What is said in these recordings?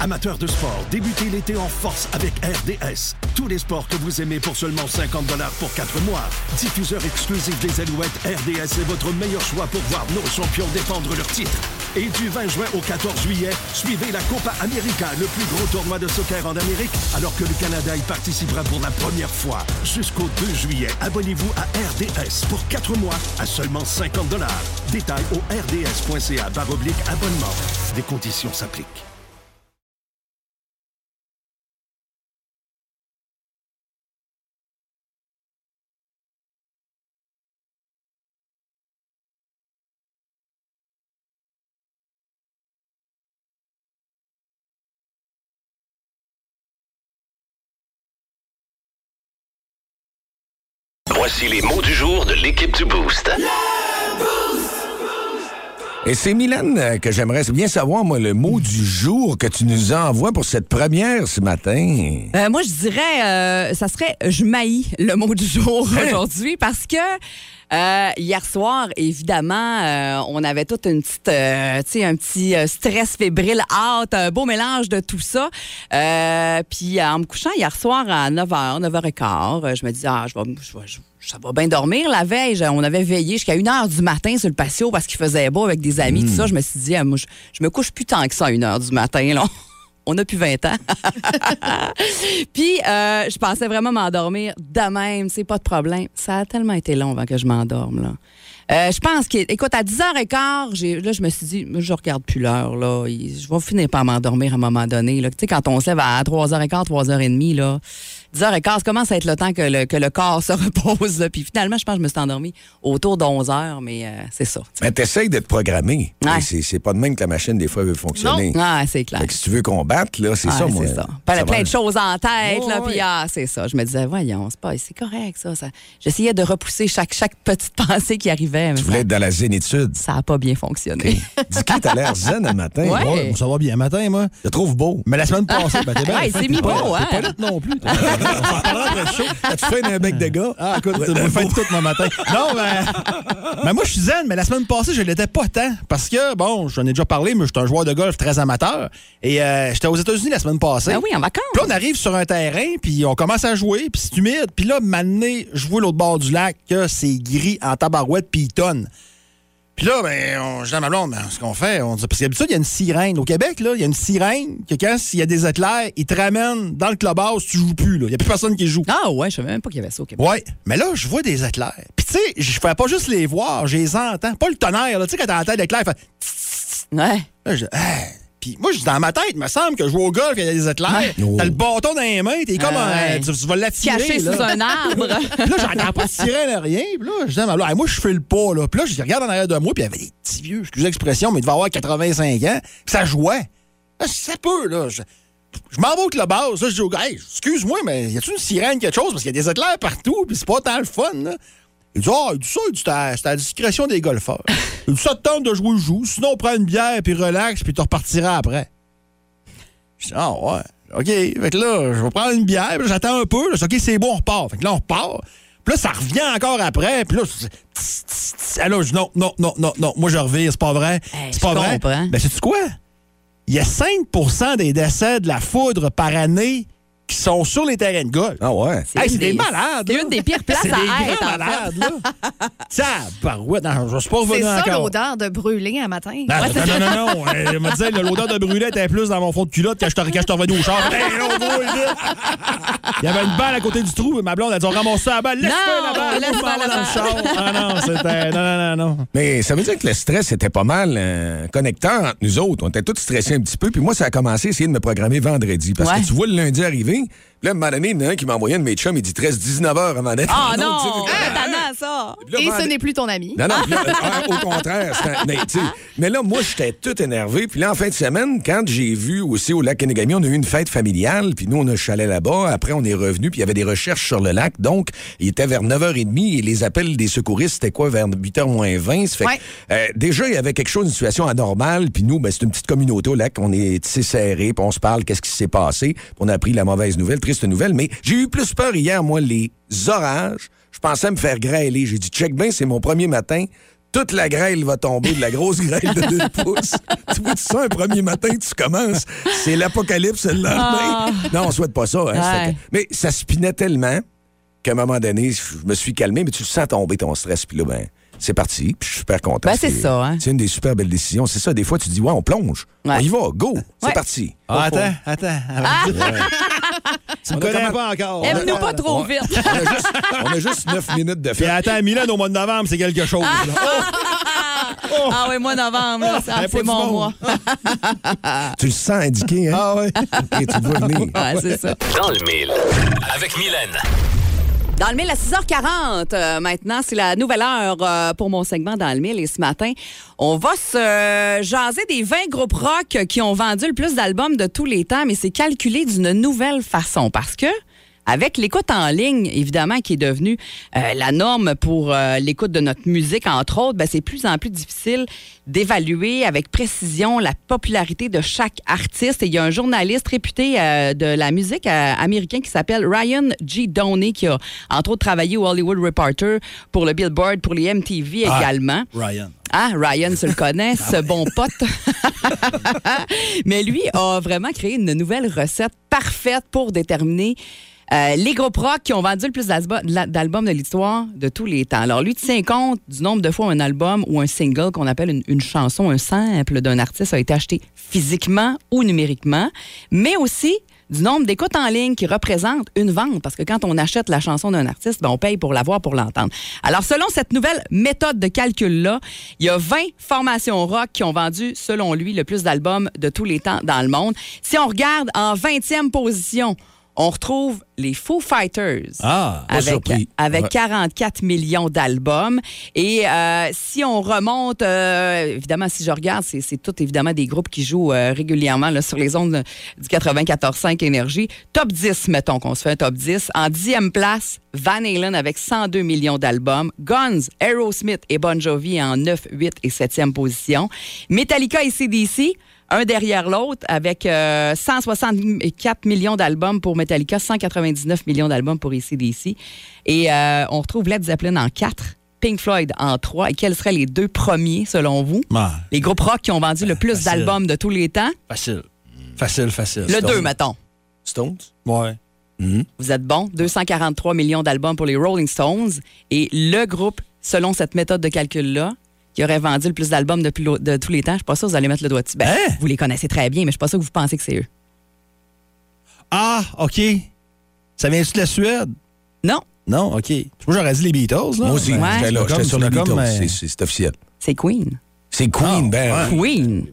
Amateurs de sport, débutez l'été en force avec RDS. Tous les sports que vous aimez pour seulement 50 pour 4 mois. Diffuseur exclusif des Alouettes, RDS est votre meilleur choix pour voir nos champions défendre leur titre. Et du 20 juin au 14 juillet, suivez la Copa América, le plus gros tournoi de soccer en Amérique, alors que le Canada y participera pour la première fois. Jusqu'au 2 juillet, abonnez-vous à RDS pour 4 mois à seulement 50 Détails au rds.ca abonnement. Des conditions s'appliquent. Voici les mots du jour de l'équipe du Boost. Et c'est Mylène euh, que j'aimerais bien savoir, moi, le mot du jour que tu nous envoies pour cette première ce matin. Euh, moi, je dirais, euh, ça serait je maillis le mot du jour Hein? aujourd'hui parce que euh, hier soir, évidemment, euh, on avait toute une petite, euh, tu sais, un petit euh, stress fébrile, hâte, un beau mélange de tout ça. Euh, puis en me couchant hier soir à 9h, 9h15, euh, je me disais, ah, je vais, je vais- je- ça va bien dormir. La veille, on avait veillé jusqu'à 1h du matin sur le patio parce qu'il faisait beau avec des amis, tout ça. Je me suis dit, ah, moi, je, je me couche plus tant que ça à 1h du matin, là. On a plus 20 ans. Puis, euh, je pensais vraiment m'endormir de même, c'est pas de problème. Ça a tellement été long avant que je m'endorme, là. Euh, je pense que, écoute, à 10h15, j'ai, là, je me suis dit, je regarde plus l'heure, là. Je vais finir par m'endormir à un moment donné, là. Tu sais, quand on se lève à 3h15, 3h30, là, 10h15, ça commence à être le temps que le, que le corps se repose, là. Puis finalement, je pense que je me suis endormie autour de 11h, mais euh, c'est ça. Mais t'essayes de te programmer. Ouais. C'est c'est pas de même que la machine, des fois, veut fonctionner. Ah, c'est clair. Fait que si tu veux combattre, là, c'est Ah, ça, moi. C'est ça. Plein, Ça plein va- de choses en tête, là, puis ah, c'est ça. Je me disais, voyons, c'est pas, c'est correct, ça. ça. J'essayais de repousser chaque, chaque petite pensée qui arrivait, Tu voulais ça- être dans la zénitude. ça n'a pas bien fonctionné. Dis-qui, t'as l'air zen le matin. Ouais. Ouais, ça va bien matin, moi. Je trouve beau. Mais la semaine passée, ben, t'es bien. Ouais, il fin, s'est t'es mis pas- beau, t'es hein. pas non plus. Toi. On s'en parlera après le show. As-tu fait un bec de gars? Ah, écoute, c'est fin de tout mon matin. Non, mais. Mais moi, je suis zen, mais la semaine passée, je l'étais pas tant. Parce que, bon, j'en ai déjà parlé, mais je suis un joueur de golf très amateur. Et euh, j'étais aux États-Unis la semaine passée. Ben oui, en vacances. Puis là, on arrive sur un terrain, puis on commence à jouer, puis c'est humide. Puis là, maintenant, je vois l'autre bord du lac que c'est gris en tabarouette, puis il tonne. Puis là, ben, on, je dis à ma blonde, ben, ce qu'on fait, on dit, parce qu'habitude, il y a une sirène. Au Québec, là, il y a une sirène que quand il y a des éclairs, ils te ramènent dans le clubhouse, tu joues plus. là. Il n'y a plus personne qui joue. Ah ouais, je savais même pas qu'il y avait ça au Québec. Ouais, mais là, je vois des éclairs. Puis tu sais, je fais pas juste les voir, je les entends. Pas le tonnerre, là. Tu sais, quand t'as la tête d'éclair, il fait... Ouais. Là, je dis, Hey! Puis moi, je dans ma tête, il me semble que je joue au golf, il y a des éclairs. T'as le bâton dans les mains, t'es comme un... Tu, tu vas l'attirer, Caché là. sous un arbre. Puis là, j'entends pas de sirène, rien. Puis là, je dis à ma blonde, Hey, moi, je fais le pas, là. Puis là, je regarde en arrière de moi, puis il y avait des petits vieux, excusez l'expression, mais il devait avoir 85 ans. Puis ça jouait. Là, ça peut, là. Je, je m'en vais au clubhouse. Là, je dis Hey, excuse-moi, mais y a-tu une sirène, quelque chose? Parce qu'il y a des éclairs partout, puis c'est pas tant le fun, là. Il dit, ah, dit ça, c'est à, la discrétion des golfeurs. Il dit, ça te tente de jouer, joue. Sinon, on prend une bière, puis relax, puis tu repartiras après. Je dis, ah, ouais. OK. Fait que là, je vais prendre une bière, puis là, j'attends un peu. Là, OK, c'est bon, on repart. Fait que là, on repart. Puis là, ça revient encore après. Puis là, tss, tss, tss. Là, je dis, non, non, non, non, non. Moi, je revire, c'est pas vrai. Hey, c'est pas vrai. Ben, sais-tu quoi? Il y a 5% des décès de la foudre par année qui sont sur les terrains de golf. Ah ouais. Hey, c'est des malades, C'est là. une des pires places C'est à des être. en fait. malades, là. Tabarouette. Non, je suis pas C'est revenu ça encore. l'odeur de brûler un matin. Non, non, non, non, non. Je me disais, l'odeur de brûlée était plus dans mon fond de culotte quand je te- quand je suis revenu au char. Hey, gros, vite. Il y avait une balle à côté du trou. Ma blonde a dit, on ramasse ça à la balle. Laisse la balle. laisse faire la dans le char. Ah non, c'était... Non, non, non, non. Mais ça veut dire que le stress était pas mal euh, connecteur entre nous autres. On était tous stressés un petit peu. Puis moi, ça a commencé à essayer de me programmer vendredi. Parce Ouais. que tu vois le lundi arriver. Louis Puis là, un moment donné, il y en a un qui m'a envoyé un de mes chums. Il dit 13 19 heures avant d'être Ah non! C'est tannant, ça! Puis là, Et ce n'est plus ton ami. Non, non, puis là, ah, au contraire. c'était un- mais, tu sais, mais là, moi, j'étais tout énervé. Puis là, en fin de semaine, quand j'ai vu aussi au lac Kenegami, on a eu une fête familiale. Puis nous, on a un chalet là-bas. Après, on est revenu. Puis il y avait des recherches sur le lac. Donc, il était vers 9h30 et les appels des secouristes, c'était quoi, vers 8h moins 20. Ça fait que, Ouais. euh, déjà, il y avait quelque chose, une situation anormale. Puis nous, ben, c'est une petite communauté au lac. On est tissé serré. Puis on se parle, qu'est-ce qui s'est passé? Puis on a appris la mauvaise nouvelle, triste nouvelle. Mais j'ai eu plus peur hier, moi, les orages. Je pensais me faire grêler. J'ai dit, check bien, c'est mon premier matin. toute la grêle va tomber, de la grosse grêle de 2 pouces. Tu vois ça un premier matin, tu commences, c'est l'apocalypse le lendemain. Non, on souhaite pas ça. hein. Ouais. Mais ça spinait tellement qu'à un moment donné, je me suis calmé, mais tu le sens tomber ton stress, puis là, ben, c'est parti, puis je suis super content. Ben, c'est ça, hein. C'est une des super belles décisions. C'est ça, des fois, tu dis, ouais, on plonge. Ouais. On y va, go, c'est Ouais. parti. Ah, attends, attends. tu me connais pas encore. Aime-nous pas trop vite. On a juste, on a juste 9 minutes de Puis fête. attends, Milan au mois de novembre, c'est quelque chose. là. Oh! Ah oui, mois novembre, ça, Ah, pas c'est mon mois. Tu le sens indiqué, hein? Ah ouais. Et tu le vois venir. Ouais, c'est ça. Dans le mille. Avec Mylène. Dans le mille à 6h40, euh, maintenant, c'est la nouvelle heure euh, pour mon segment dans le mille. Et ce matin, on va se jaser des 20 groupes rock qui ont vendu le plus d'albums de tous les temps, mais c'est calculé d'une nouvelle façon parce que. Avec l'écoute en ligne, évidemment, qui est devenue euh, la norme pour euh, l'écoute de notre musique, entre autres, ben, c'est plus en plus difficile d'évaluer avec précision la popularité de chaque artiste. Et il y a un journaliste réputé euh, de la musique euh, américain qui s'appelle Ryan G. Downey, qui a entre autres travaillé au Hollywood Reporter pour le Billboard, pour les MTV Ah. également. Ryan. Ah, Ryan se le connaît, ce bon pote. Mais lui a vraiment créé une nouvelle recette parfaite pour déterminer euh, les groupes rock qui ont vendu le plus d'albu- d'albums de l'histoire de tous les temps. Alors, lui tient compte du nombre de fois un album ou un single qu'on appelle une, chanson, un sample d'un artiste a été acheté physiquement ou numériquement, mais aussi du nombre d'écoutes en ligne qui représente une vente. Parce que quand on achète la chanson d'un artiste, ben, on paye pour l'avoir, pour l'entendre. Alors, selon cette nouvelle méthode de calcul-là, il y a 20 formations rock qui ont vendu, selon lui, le plus d'albums de tous les temps dans le monde. Si on regarde en 20e position, on retrouve les Foo Fighters. Ah, avec, avec Ouais. 44 millions d'albums. Et euh, si on remonte, euh, évidemment, si je regarde, c'est c'est tout évidemment des groupes qui jouent euh, régulièrement là, sur les ondes du 94.5 Énergie. Top 10, mettons qu'on se fait un top 10. En 10e place, Van Halen avec 102 millions d'albums. Guns, Aerosmith et Bon Jovi en 9, 8 et 7e position. Metallica et CDC, un derrière l'autre, avec euh, 164 millions d'albums pour Metallica, 199 millions d'albums pour ACDC. Et euh, on retrouve Led Zeppelin en 4, Pink Floyd en 3. Et quels seraient les deux premiers, selon vous? Ah, Les groupes rock qui ont vendu le plus facile. d'albums de tous les temps? facile. Facile, facile. Le Stone. 2, mettons. Stones? Ouais. Vous êtes bon. 243 millions d'albums pour les Rolling Stones. Et le groupe, selon cette méthode de calcul-là, qui aurait vendu le plus d'albums depuis l'au- de tous les temps, je suis pas sûr que vous allez mettre le doigt dessus. Ben, Hein? Vous les connaissez très bien, mais je suis pas sûr que vous pensez que c'est eux. Ah, OK. Ça vient-tu de la Suède? Non, Non, OK. Moi, j'aurais dit les Beatles. Là. Moi aussi, Ben, j'étais là, j'étais sur les Beatles. C'est- officiel. c'est Queen. C'est Queen, Ah, ben. ouais. Queen.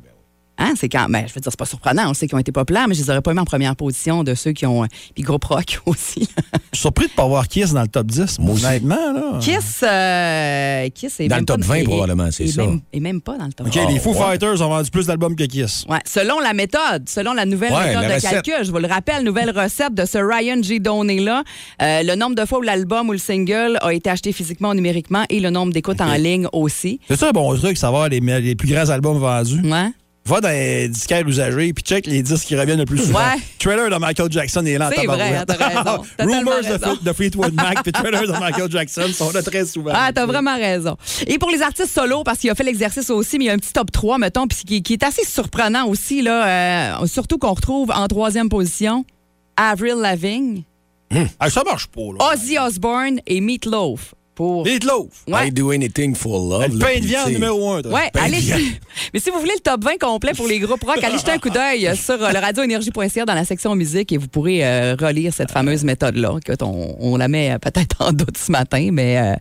Hein, c'est quand. Ben, je veux dire, c'est pas surprenant. On sait qu'ils ont été populaires, mais je les aurais pas mis en première position de ceux qui ont. euh, Puis groupe rock aussi. Je suis surpris de ne pas voir Kiss dans le top 10. Moi aussi. Honnêtement, là. Kiss, euh, Kiss est Dans même le top pas- 20 est- probablement, c'est est ça. Même, et même pas dans le top OK, 20. les Foo ouais. Fighters ont vendu plus d'albums que Kiss. Ouais, selon la méthode, selon la nouvelle Ouais, méthode la de recette. calcul, je vous le rappelle, nouvelle recette de ce Ryan G. Downey-là, euh, le nombre de fois où l'album ou le single a été acheté physiquement ou numériquement et le nombre d'écoutes en ligne aussi. C'est ça un bon truc, savoir les, les plus grands albums vendus. Ouais. Va dans les disquaires usagés puis check les disques qui reviennent le plus souvent. Ouais. Trailer de Michael Jackson est là en C'est vrai, t'as raison. Rumors de, raison. Fle- de Fleetwood Mac puis Trailer de Michael Jackson sont là très souvent. Ah, t'as vraiment raison. Et pour les artistes solo, parce qu'il a fait l'exercice aussi, mais il y a un petit top 3, mettons, puis qui, qui est assez surprenant aussi, là, euh, surtout qu'on retrouve en troisième position Avril Lavigne, Ah, ça marche pas, là. Ozzy Osbourne et Meat Loaf. Pour... Meatloaf. Ouais. I do anything for love. Le pain de viande numéro un. toi. Ouais, allez. Mais si vous voulez le top 20 complet pour les groupes rock, allez jeter un coup d'œil sur euh, le radioénergie.ca dans la section musique et vous pourrez euh, relire cette fameuse méthode-là. On, on la met euh, peut-être en doute ce matin, mais euh,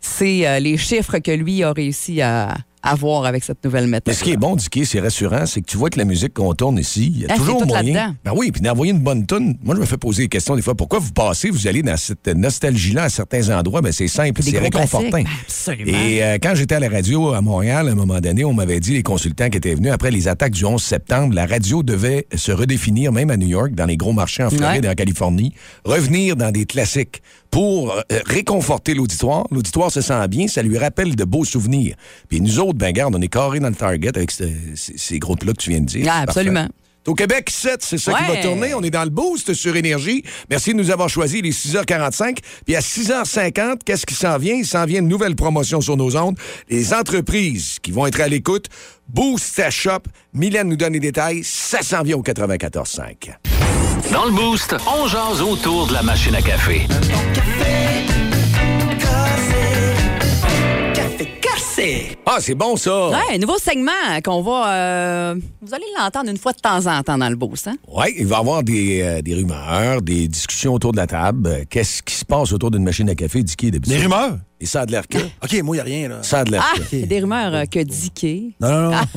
c'est euh, les chiffres que lui a réussi à avoir avec cette nouvelle méthode. Mais ce qui est bon, Dicky, c'est rassurant, c'est que tu vois que la musique qu'on tourne ici, il y a Ah, toujours moyen. Ben oui, puis d'envoyer une bonne tune. Moi, je me fais poser des questions des fois. Pourquoi vous passez, vous allez dans cette nostalgie-là à certains endroits? Ben c'est simple, c'est réconfortant. Ben, absolument. Et euh, quand j'étais à la radio à Montréal, à un moment donné, on m'avait dit, les consultants qui étaient venus après les attaques du 11 septembre, la radio devait se redéfinir, même à New York, dans les gros marchés en Floride Ouais. et en Californie, revenir dans des classiques pour euh, réconforter l'auditoire. L'auditoire se sent bien, ça lui rappelle de beaux souvenirs. Puis nous autres, ben garde, on est carrés dans le target avec ce- ces, ces groupes-là que tu viens de dire. Ah, absolument. Au Québec 7, c'est ça qui va Ouais. tourner. On est dans le boost sur Énergie. Merci de nous avoir choisi les 6h45. Puis à 6h50, qu'est-ce qui s'en vient? Il s'en vient une nouvelle promotion sur nos ondes. Les entreprises qui vont être à l'écoute. Boost ta shop. Mylène nous donne les détails. Ça s'en vient au 94.5. Dans le Boost, on jase autour de la machine à café. Ah, c'est bon ça! Ouais, nouveau segment qu'on va. euh, vous allez l'entendre une fois de temps en temps dans le boost, hein? Oui, il va y avoir des, euh, des rumeurs, des discussions autour de la table. Euh, Qu'est-ce qui se passe autour d'une machine à café? Dicky d'habitude? Des rumeurs? Et ça a de l'air que. OK, moi, il a rien, là. Ça a de l'air Ah, que. il y a des rumeurs euh, que Dicky. Non, non, non.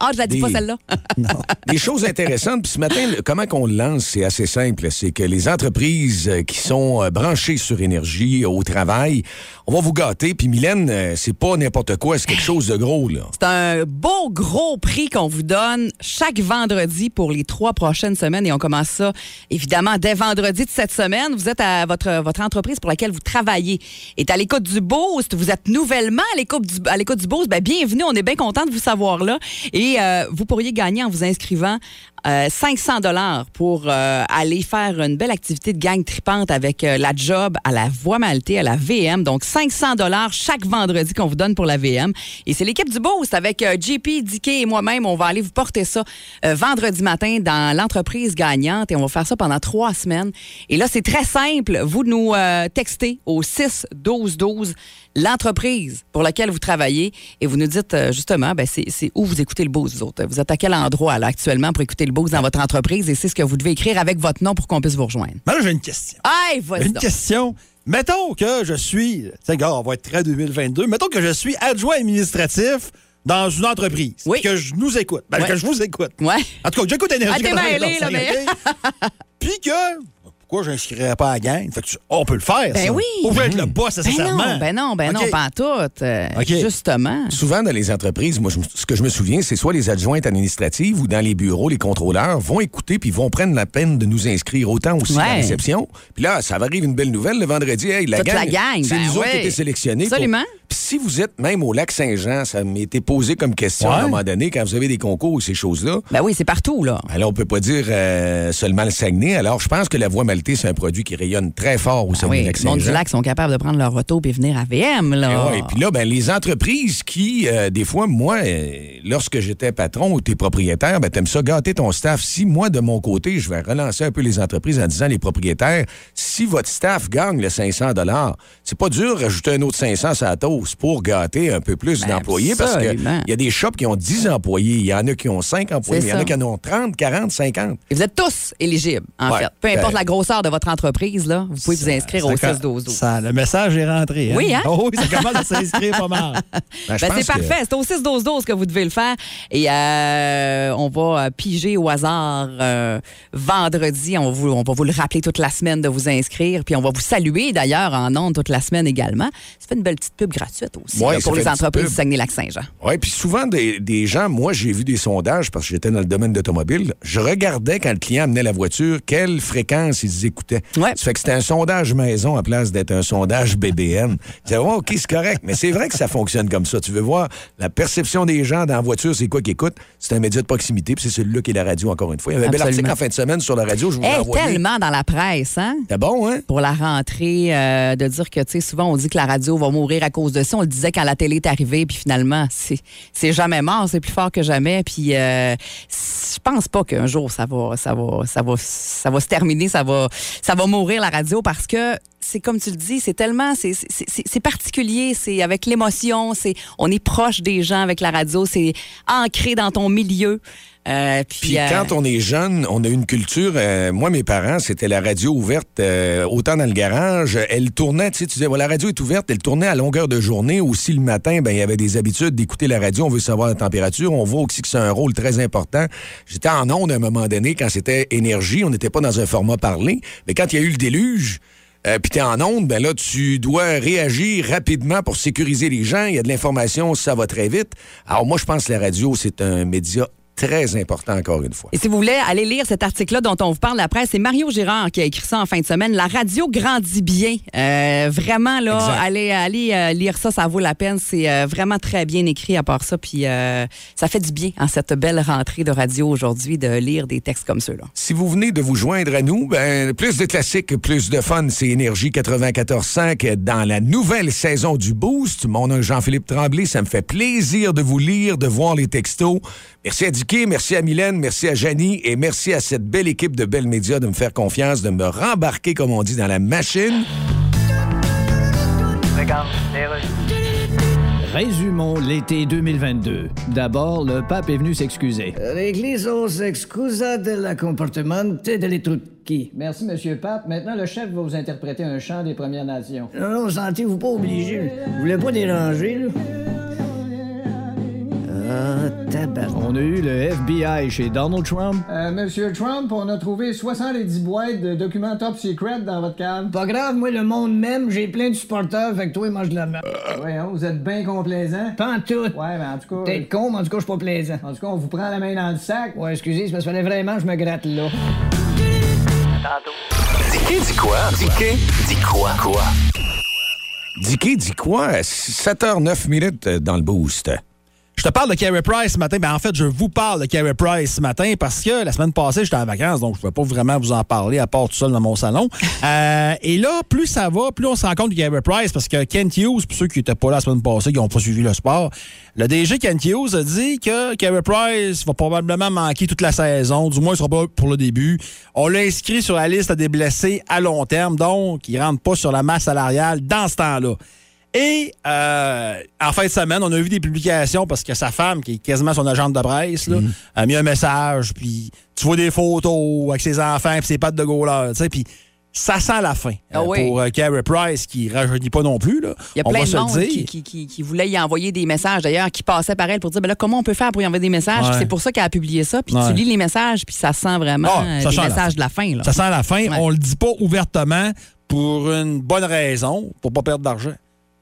Ah, je la dis pas celle-là. Des choses intéressantes. Puis ce matin, le- comment qu'on le lance, c'est assez simple. C'est que les entreprises euh, qui sont euh, branchées sur énergie au travail, on va vous gâter. Puis Mylène, euh, c'est pas n'importe quoi, c'est quelque chose de gros, là. C'est un beau gros prix qu'on vous donne chaque vendredi pour les trois prochaines semaines et on commence ça évidemment dès vendredi de cette semaine. Vous êtes à votre, votre entreprise pour laquelle vous travaillez est à l'écoute du Boost. Vous êtes nouvellement à l'écoute du, à du Boost. Ben, bienvenue. On est bien content de vous savoir là. Et euh, vous pourriez gagner en vous inscrivant euh, 500 dollars pour euh, aller faire une belle activité de gang tripante avec euh, la job à la Voie à la VM. Donc 500 dollars chaque vendredi qu'on vous donne pour la VM. Et c'est l'équipe du Boost avec euh, JP, Dicky et moi-même. On va aller vous porter ça euh, vendredi matin dans l'entreprise gagnante et on va faire ça pendant trois semaines. Et là, c'est très simple. Vous nous euh, textez au 6 12 12 l'entreprise pour laquelle vous travaillez et vous nous dites euh, justement ben, c'est où vous écoutez le Boost, vous autres. Vous êtes à quel endroit là, actuellement pour écouter le Boost dans votre entreprise et c'est ce que vous devez écrire avec votre nom pour qu'on puisse vous rejoindre? Mais là, j'ai une question. Une donc. question. Mettons que je suis, tu gars, on va être très 2022. Mettons que je suis adjoint administratif dans une entreprise. Oui. Que je nous écoute. Ben, Ouais. que je vous écoute. Ouais. En tout cas, j'écoute Énergie Ah, t'es mêlé, 94.5, là, mais- OK? Puis que, pourquoi je n'inscrirais pas à la gang? Fait que tu- on peut le faire, Ben ça. oui. On peut être le boss, Ben nécessairement. non, ben non, ben non, pas en tout. euh. Justement. Souvent, dans les entreprises, moi, je ce que je me souviens, c'est soit les adjointes administratives ou dans les bureaux, les contrôleurs vont écouter puis vont prendre la peine de nous inscrire autant aussi à la réception. Puis là, ça va arriver une belle nouvelle le vendredi. Hey, la Toute gang, la gang, c'est ben nous autres qui été sélectionnés. pour- Absolument. Puis si vous êtes même au lac Saint-Jean, ça m'était posé comme question à un moment donné, quand vous avez des concours ou ces choses-là. Ben oui, c'est partout, là. Alors, on peut pas dire euh, seulement le Saguenay. Alors, je pense que la voie maltais, c'est un produit qui rayonne très fort au Ah oui, Saguenay-Lac le monde du Saint-Jean. lac sont capables de prendre leur auto et venir à VM, là. Et puis là, ben, les entreprises qui, euh, des fois, moi, euh, lorsque j'étais patron ou t'es propriétaire, ben, t'aimes ça gâter ton staff. Si moi, de mon côté, je vais relancer un peu les entreprises en disant, les propriétaires, si votre staff gagne le 500 c'est pas dur rajouter un autre 500 à la pour gâter un peu plus Ben, d'employés parce absolument. qu'il y a des shops qui ont 10 employés, il y en a qui ont 5 employés, il y en a qui en ont 30, 40, 50. Et vous êtes tous éligibles, en Ouais. fait. Peu importe Ben, la grosseur de votre entreprise, là, vous pouvez vous inscrire au Ça- 6 12 12 ça- le message est rentré. Oui, hein? Oh, oui, ça commence à s'inscrire pas mal. Ben, Ben, c'est que- parfait. C'est au 6 12 12 que vous devez le faire. Et euh, on va euh, piger au hasard euh, vendredi. On va, vous, on va vous le rappeler toute la semaine de vous inscrire. Puis on va vous saluer d'ailleurs en ondes toute la semaine également. Ça fait une belle petite pub gratuite aussi Ouais, là, ça pour les entreprises du Saguenay-Lac-Saint-Jean. Oui, puis souvent, des, des gens, moi, j'ai vu des sondages parce que j'étais dans le domaine d'automobile. Je regardais quand le client amenait la voiture, quelle fréquence ils écoutaient. Ouais. Ça fait que c'était un sondage maison à place d'être un sondage BBM. Je disais, ouais, OK, c'est correct. Mais c'est vrai que ça fonctionne comme ça. Tu veux voir la perception des gens dans la voiture, c'est quoi qu'ils écoutent? C'est un média de proximité, puis c'est celui-là qui est la radio, encore une fois. Il y avait un bel article en fin de semaine sur la radio, je vous envoyé. tellement dans la presse, hein? C'était bon, hein? pour la rentrée, euh, de dire que, tu sais, souvent on dit que la radio va mourir à cause de On le disait quand la télé est arrivée, puis finalement, c'est jamais mort, c'est plus fort que jamais. Puis euh, je pense pas qu'un jour ça va, ça va, ça va, ça va se terminer, ça va, ça va mourir la radio parce que c'est comme tu le dis, c'est tellement, c'est particulier, c'est avec l'émotion, c'est on est proche des gens avec la radio, c'est ancré dans ton milieu. Euh, puis Puis euh, quand on est jeune, on a une culture. euh, moi, mes parents, c'était la radio ouverte autant dans le garage. Elle tournait, tu sais, tu disais, voilà, la radio est ouverte, elle tournait à longueur de journée. Aussi le matin, ben il y avait des habitudes d'écouter la radio. On veut savoir la température. On voit aussi que c'est un rôle très important. J'étais en onde à un moment donné quand c'était énergie. On n'était pas dans un format parlé. Mais quand il y a eu le déluge. Euh, puis t'es en onde, ben là, tu dois réagir rapidement pour sécuriser les gens. Il y a de l'information, ça va très vite. Alors moi, je pense que la radio, c'est un média très important encore une fois. Et si vous voulez aller lire cet article-là dont on vous parle, la presse, c'est Mario Girard qui a écrit ça en fin de semaine. La radio grandit bien. Euh, vraiment, là, Exact. allez, allez euh, lire ça, ça vaut la peine. C'est euh, vraiment très bien écrit à part ça. Puis ça fait du bien, en cette belle rentrée de radio aujourd'hui, de lire des textes comme ceux-là. Si vous venez de vous joindre à nous, ben, plus de classiques, plus de fun, c'est Énergie 94.5 dans la nouvelle saison du Boost. Mon nom est Jean-Philippe Tremblay. Ça me fait plaisir de vous lire, de voir les textos. Merci à Merci à Mylène, merci à Janie et merci à cette belle équipe de Belles Médias de me faire confiance, de me rembarquer, comme on dit, dans la machine. Résumons l'été 2022. D'abord, le pape est venu s'excuser. L'Église s'excusa del comportamento delle trucchi. Merci, Monsieur le Pape. Maintenant, le chef va vous interpréter un chant des Premières Nations. Non, non, sentez-vous pas obligé. Vous voulez pas déranger, là? Ah, tabac. On a eu le FBI chez Donald Trump. Euh, Monsieur Trump, on a trouvé 70 boîtes de documents top secret dans votre cave. Pas grave, moi, le monde même, j'ai plein de supporters, fait que toi, mange de la merde. Voyons, vous êtes bien complaisant. Pas en tout. Ouais, mais en tout cas. Peut-être con, mais en tout cas, je suis pas plaisant. En tout cas, on vous prend la main dans le sac. Ouais, excusez, c'est parce qu'il fallait vraiment que je me gratte là. Dis dis quoi? Dis dis quoi? Quoi? Dicky dit quoi? 7h09 minutes euh, dans le Boost. Je te parle de Carey Price ce matin. Ben, en fait, je vous parle de Carey Price ce matin parce que la semaine passée, j'étais en vacances, donc je ne pouvais pas vraiment vous en parler à part tout seul dans mon salon. Euh, et là, plus ça va, plus on se rend compte de Carey Price parce que Kent Hughes, pour ceux qui n'étaient pas là la semaine passée, qui n'ont pas suivi le sport, le DG Kent Hughes a dit que Carey Price va probablement manquer toute la saison, du moins il sera pas pour le début. On l'a inscrit sur la liste des blessés à long terme, donc il ne rentre pas sur la masse salariale dans ce temps-là. Et euh, en fin de semaine, on a vu des publications parce que sa femme, qui est quasiment son agente de presse, là, a mis un message, puis tu vois des photos avec ses enfants et ses pattes de goaler, tu sais, puis ça sent la fin Ah euh, oui. pour euh, Carey Price, qui rajeunit pas non plus. Là. Il y a on plein de monde qui, qui, qui, qui voulait y envoyer des messages, d'ailleurs, qui passaient par elle pour dire ben là, comment on peut faire pour y envoyer des messages? Ouais. Puis C'est pour ça qu'elle a publié ça. Puis Ouais. tu lis les messages, puis ça sent vraiment Ah, ça des sent la messages fin. de la fin. Là. Ça sent la fin. Ouais. On le dit pas ouvertement pour une bonne raison, pour pas perdre d'argent.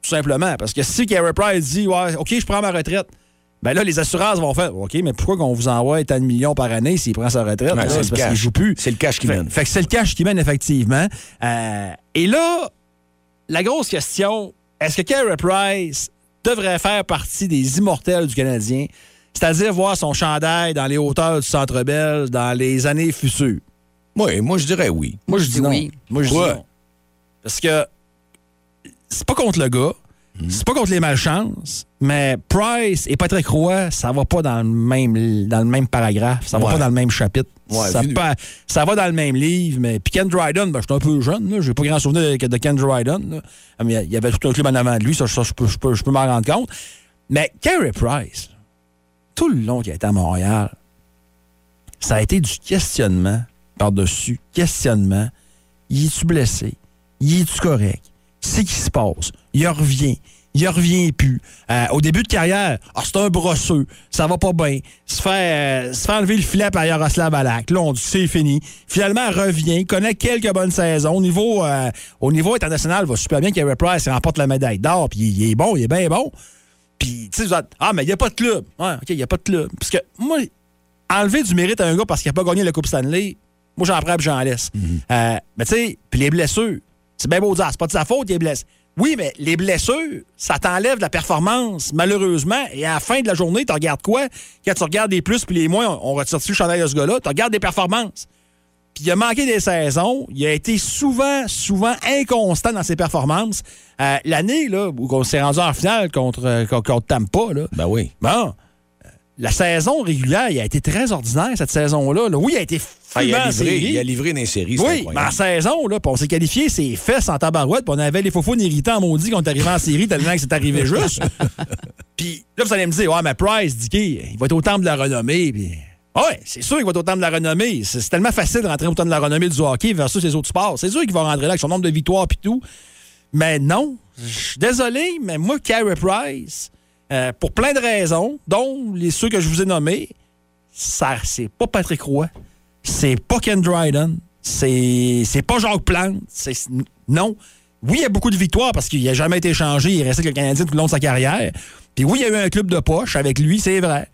Tout simplement. Parce que si Carey Price dit ouais, OK, je prends ma retraite. Ben là, les assurances vont faire OK, mais pourquoi qu'on vous envoie tant de millions par année s'il prend sa retraite? C'est parce qu'il joue plus. C'est le cash qui Fait, mène. fait que c'est le cash qui mène, effectivement. Euh, et là, la grosse question, est-ce que Carey Price devrait faire partie des immortels du Canadien? C'est-à-dire voir son chandail dans les hauteurs du Centre Bell dans les années futures? Oui, moi, je dirais oui. Moi, je dis non. oui. Moi, je dis non. Parce que c'est pas contre le gars, c'est pas contre les malchances, mais Price et Patrick Roy, ça va pas dans le même, dans le même paragraphe, ça va Ouais. pas dans le même chapitre. Ouais, ça, pas- ça va dans le même livre, mais puis Ken Dryden, ben, j'étais un peu jeune, j'ai pas grand souvenir de, de Ken Dryden. là. Ah, mais Il y avait tout un club en avant de lui, ça, ça, je peux, je peux, je peux m'en rendre compte. Mais Carey Price, tout le long qu'il a été à Montréal, ça a été du questionnement par-dessus, questionnement. Y es-tu blessé? Y es-tu correct? C'est qui se passe? Il revient. Il revient plus. Euh, au début de carrière, ah, c'est un brosseux. Ça va pas bien. Se fait, euh, se fait enlever le filet par Yaroslav Alak. Là, on dit c'est fini. Finalement, il revient. Connaît quelques bonnes saisons. Au niveau, euh, au niveau international, il va super bien. Carey Price il remporte la médaille d'or. Puis il est bon, il est bien bon. Puis, tu sais, vous êtes, ah, mais il n'y a pas de club. Ouais, OK, il n'y a pas de club. Parce que moi, enlever du mérite à un gars parce qu'il n'a pas gagné la Coupe Stanley, moi, j'en prends et j'en laisse. Euh, mais tu sais, puis les blessures, c'est bien beau de dire, c'est pas de sa faute, il est blessé. Oui, mais les blessures, ça t'enlève de la performance, malheureusement. Et à la fin de la journée, tu regardes quoi? Quand tu regardes les plus puis les moins, on, on retire-tu le chandail de ce gars-là? Tu regardes des performances. Puis il a manqué des saisons. Il a été souvent, souvent inconstant dans ses performances. Euh, L'année là, où on s'est rendu en finale contre, euh, contre, contre Tampa, là, Ben oui. Bon, la saison régulière, il a été très ordinaire, cette saison-là. là. Oui, il a été Ah, il, a livré, série. il a livré dans les séries. c'est Oui, mais en saison, là, on s'est qualifié ses fesses en tabarouette, puis on avait les faux irritants maudits quand on est arrivé en série tellement que c'est arrivé juste. puis là, vous allez me dire, ouais, mais Price, Dicky, il va être au temple de la renommée, puis... Ouais, c'est sûr qu'il va être au temple de la renommée. C'est c'est tellement facile de rentrer au temple de la renommée du hockey versus les autres sports. C'est sûr qu'il va rentrer là avec son nombre de victoires puis tout. Mais non, je suis désolé, mais moi, Carey Price, euh, pour plein de raisons, dont les ceux que je vous ai nommés, ça, c'est pas Patrick Roy, c'est pas Ken Dryden, c'est, pas Jacques Plante, c'est, non. Oui, il y a beaucoup de victoires parce qu'il n'a jamais été changé, il est resté avec le Canadien tout le long de sa carrière. Puis oui, il y a eu un club de poche avec lui, c'est vrai.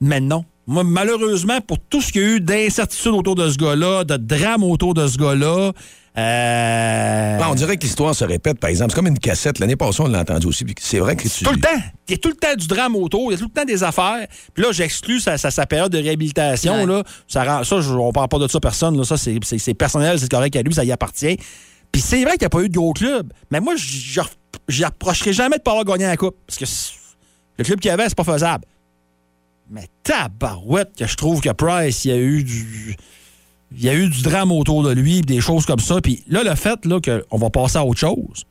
Mais non, Moi, malheureusement, pour tout ce qu'il y a eu d'incertitude autour de ce gars-là, de drame autour de ce gars-là, euh, Ah, on dirait que l'histoire se répète, par exemple. C'est comme une cassette. L'année passée, on l'a entendu aussi. C'est vrai que tu... tout le temps. Il y a tout le temps du drame autour, il y a tout le temps des affaires. Puis là, j'exclus sa, sa- sa période de réhabilitation. Ouais. Là. Ça, rend- ça on parle pas de ça à personne. Là. Ça, c'est, personnel, c'est correct à lui, ça y appartient. Puis c'est vrai qu'il n'y a pas eu de gros club. Mais moi, je j'y approcherai jamais de pas avoir gagné la coupe. Parce que le club qu'il y avait, c'est pas faisable. Mais tabarouette que je trouve que Price, il y a eu du. Il y a eu du drame autour de lui, des choses comme ça. Puis là, le fait qu'on va passer à autre chose,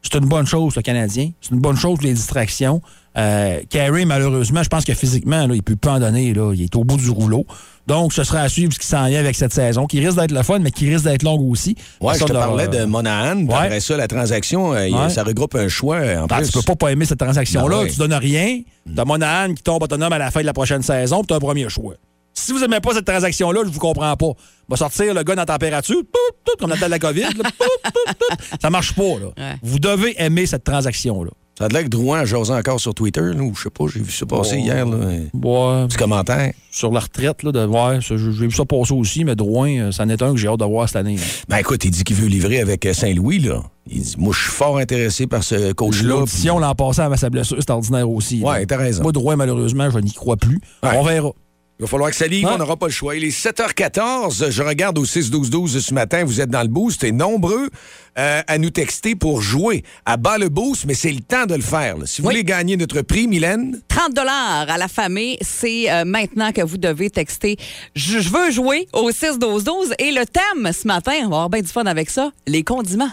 c'est une bonne chose, le Canadien. C'est une bonne chose, les distractions. Euh, Carey, malheureusement, je pense que physiquement, là, il ne peut pas en donner. Là. Il est au bout du rouleau. Donc, ce sera à suivre ce qui s'en vient avec cette saison, qui risque d'être le fun, mais qui risque d'être longue aussi. Ouais, je Ça, te on aura- parlais de Monahan. Ouais. Après ça, la transaction, euh, Ouais. ça regroupe un choix. euh, En Ben, plus. tu peux pas pas aimer cette transaction-là. Ben ouais. Tu donnes rien. T'as Monahan qui tombe autonome à la fin de la prochaine saison, puis t'as un premier choix. Si vous aimez pas cette transaction-là, je vous comprends pas. Va sortir le gars dans la température, pout, pout, comme le temps de la COVID. là, pout. Ça marche pas, là. Ouais. Vous devez aimer cette transaction-là. Ça a l'air que Drouin a jasé encore sur Twitter, là, ou je sais pas, j'ai vu ça passer Oh. hier. Là. Ouais, Petit commentaire. sur la retraite, là, de ouais, ça, j'ai vu ça passer aussi, mais Drouin, euh, c'en est un que j'ai hâte de voir cette année. là. Ben écoute, il dit qu'il veut livrer avec euh, Saint-Louis, là. Il dit, moi, je suis fort intéressé par ce coach-là. L'audition l'an passé avec sa blessure, c'est ordinaire aussi. Ouais, t'as raison. Moi, Drouin, malheureusement, je n'y crois plus. Ouais. On verra. Il va falloir que ça livre, Ouais. on n'aura pas le choix. Il est 7h14, je regarde au 6-12-12 ce matin, vous êtes dans le boost et nombreux euh, à nous texter pour jouer à bas le boost, mais c'est le temps de le faire. là. Si vous Oui. voulez gagner notre prix, Mylène, 30 dollars à la famille, c'est euh, maintenant que vous devez texter je, je veux jouer au 6 12 12 et le thème ce matin, on va avoir bien du fun avec ça, les condiments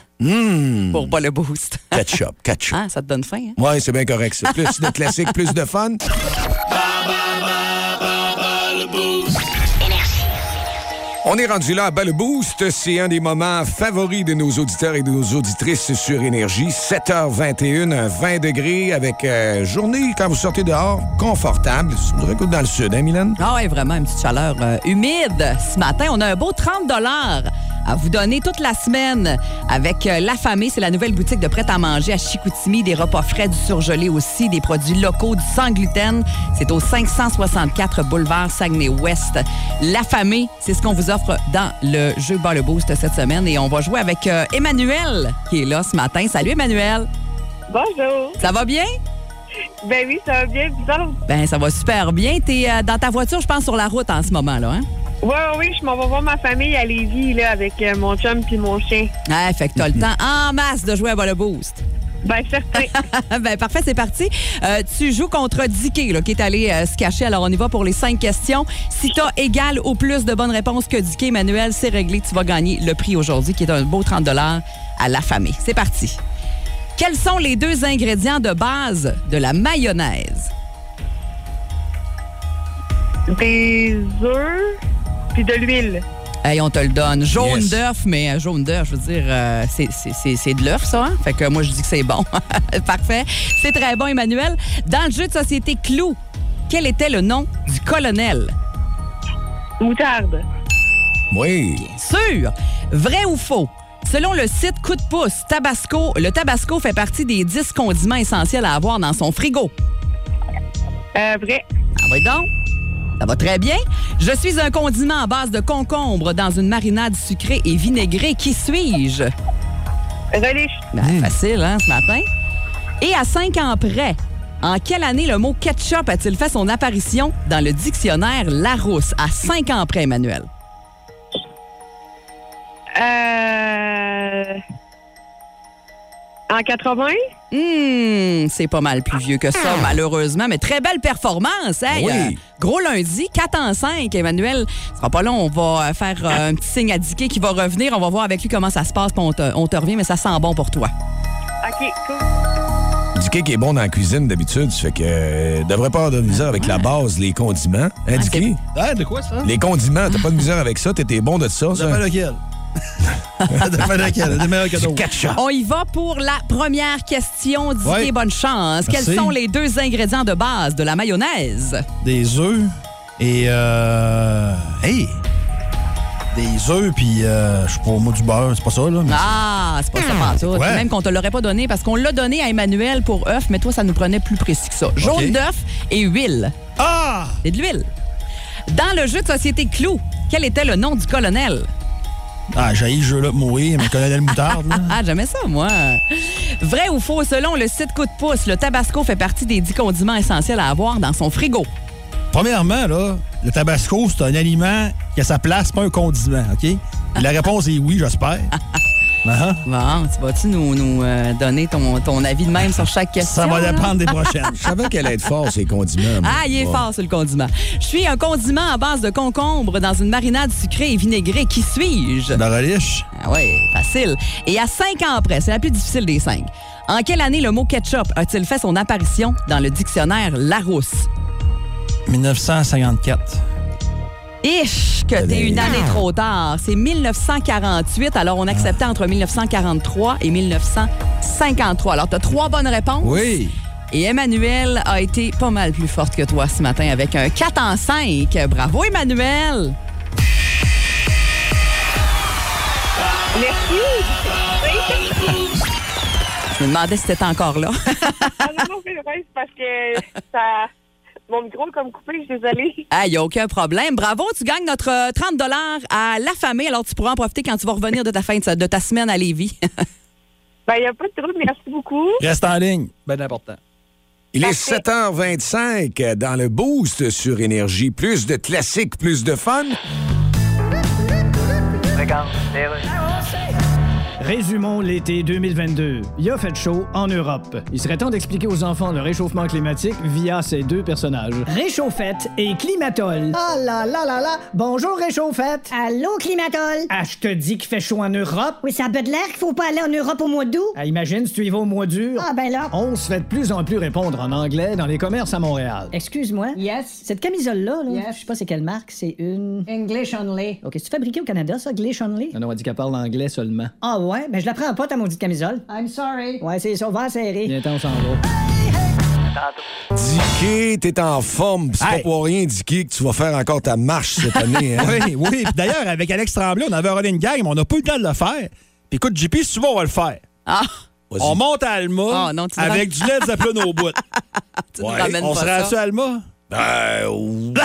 pour pas le boost. ketchup, ketchup. Ah, ça te donne faim hein? Ouais, c'est bien correct. ça. Plus de classiques, plus de fun. On est rendu là à bas boost. C'est un des moments favoris de nos auditeurs et de nos auditrices sur Énergie. 7h21, un 20 degrés avec euh, journée, quand vous sortez dehors, confortable. Je dirais que dans le sud, hein, Mylène? Ah ouais, vraiment une petite chaleur euh, humide. Ce matin, on a un beau 30 dollars à vous donner toute la semaine avec euh, La Famille. C'est la nouvelle boutique de prêt-à-manger à Chicoutimi. Des repas frais, du surgelé aussi, des produits locaux, du sans gluten. C'est au 564 boulevard Saguenay-Ouest. La Famille, c'est ce qu'on vous offre dans le jeu Bar le Boost cette semaine. Et on va jouer avec euh, Emmanuel qui est là ce matin. Salut Emmanuel. Bonjour. Ça va bien? Ben oui, ça va bien. Vous? Ben, ça va super bien. T'es euh, dans ta voiture, je pense, sur la route en ce moment, là, hein? Oui, oui, oui, je m'en vais voir ma famille à Lévis, là, avec euh, mon chum puis mon chien. Ah, fait que t'as le temps en masse de jouer à Bas le Boost. Ben, certain. ben, parfait, c'est parti. Euh, tu joues contre Dicky, là, qui est allé euh, se cacher. Alors, on y va pour les cinq questions. Si t'as égal ou plus de bonnes réponses que Dicky, Emmanuel, c'est réglé. Tu vas gagner le prix aujourd'hui, qui est un beau 30 à la famille. C'est parti. Quels sont les deux ingrédients de base de la mayonnaise? Des œufs puis de l'huile. Hey, on te le donne. Jaune Yes. d'œuf, mais euh, jaune d'œuf, je veux dire, euh, c'est- c'est c'est- c'est de l'œuf, ça. Hein? Fait que moi, je dis que c'est bon. Parfait. C'est très bon, Emmanuel. Dans le jeu de société Clou, quel était le nom du colonel? Moutarde. Oui. Sûr. Vrai ou faux? Selon le site Coup de pouce, Tabasco, le Tabasco fait partie des 10 condiments essentiels à avoir dans son frigo. Euh, vrai. Ah oui donc. Ça va très bien. Je suis un condiment à base de concombre dans une marinade sucrée et vinaigrée. Qui suis-je? Relish. Ben, Facile, hein, ce matin? Et à cinq ans près, en quelle année le mot ketchup a-t-il fait son apparition dans le dictionnaire Larousse? À cinq ans près, Emmanuel. Euh... En 80? Hum, c'est pas mal plus vieux que ça, malheureusement, mais très belle performance. Hey, Oui. euh, gros lundi, 4 en 5, Emmanuel. Ce sera pas long, on va euh, faire euh, un petit signe à Dicky qui va revenir. On va voir avec lui comment ça se passe, puis on te, on te revient, mais ça sent bon pour toi. OK, cool. Dicky qui est bon dans la cuisine d'habitude, ça fait que euh, devrait pas avoir de misère avec la base, les condiments. Hein, Dicky? Ah, de quoi ça? Les condiments, t'as pas de misère avec ça, t'étais bon de ça, Ça? lequel? On y va pour la première question. Ouais. bonne chance. Quels sont les deux ingrédients de base de la mayonnaise? Des œufs et. Euh... Hey! Des œufs, puis euh, je sais pas, moi du beurre, c'est pas ça, là. mais Ah, c'est pas ça pantoute. Ouais. Même qu'on te l'aurait pas donné parce qu'on l'a donné à Emmanuel pour œuf, mais toi, ça nous prenait plus précis que ça. Jaune OK. d'œuf et huile. Ah! C'est de l'huile. Dans le jeu de société Clou, quel était le nom du colonel? Ah, j'ai jeu-là pour mourir, mais colonel Moutarde, là. Ah, jamais ça, moi. Vrai ou faux, selon le site Coup de pouce, le tabasco fait partie des 10 condiments essentiels à avoir dans son frigo. Premièrement, là, le tabasco, c'est un aliment qui a sa place, pas un condiment, OK? Et la réponse est oui, j'espère. Ah, Bon, tu vas-tu nous, nous, euh, donner ton, ton avis de même sur chaque question? Ça va dépendre des prochaines. Je savais qu'elle allait être fort, ces condiments. moi. Ah, il est Ouais. fort sur le condiment. Je suis un condiment à base de concombre dans une marinade sucrée et vinaigrée. Qui suis-je? La reliche, Ah oui, facile. Et à cinq ans après, c'est la plus difficile des cinq. En quelle année le mot ketchup a-t-il fait son apparition dans le dictionnaire Larousse? 1954. Que t'es une année trop tard. C'est 1948, alors on acceptait entre 1943 et 1953. Alors, t'as trois bonnes réponses. Oui. Et Emmanuel a été pas mal plus forte que toi ce matin avec un 4 en 5. Bravo, Emmanuel! Je me demandais si t'étais encore là. Ah non, non, c'est vrai, c'est parce que ça. Mon micro est comme coupé, je suis désolée. Ah, y a aucun problème. Bravo, tu gagnes notre euh, 30 à la famille. Alors, tu pourras en profiter quand tu vas revenir de ta fin de, de ta semaine à Lévis. Ben, il n'y a pas de trouble, merci beaucoup. Reste en ligne. Ben important. Il est 7h25 dans le Boost sur Énergie. Plus de classiques, plus de fun. Résumons l'été 2022. Il a fait chaud en Europe. Il serait temps d'expliquer aux enfants le réchauffement climatique via ces deux personnages. Réchauffette et climatol. Ah là là là là! Bonjour Réchauffette! Allô, climatol? Ah, je te dis qu'il fait chaud en Europe. Oui, ça a peu de l'air qu'il faut pas aller en Europe au mois d'août. Ah, imagine si tu y vas au mois dur. Ah, ben là. On se fait de plus en plus répondre en anglais dans les commerces à Montréal. Excuse-moi. Yes. Cette camisole-là, là, Yes. je sais pas c'est quelle marque, c'est une. English only. OK, c'est fabriqué au Canada, ça, Glish Only? Non, non, on dit qu'elle parle anglais seulement. Ah ouais, ben je la prends pas, ta maudite camisole. I'm sorry. Ouais, c'est ça, va serrer. Viens-t'en, on s'en va. Dicky, t'es en forme. C'est pas pour rien, Dicky, que tu vas faire encore ta marche cette année. Hein? Oui, oui. Puis d'ailleurs, avec Alex Tremblay, on avait un running gang, mais on n'a pas eu le temps de le faire. Puis écoute, JP, si tu veux, on va le faire. Ah. On monte à Alma Ah, non, avec du Led Zeppelin au bout. Ouais, on sera ça. à Alma? Ben, ou-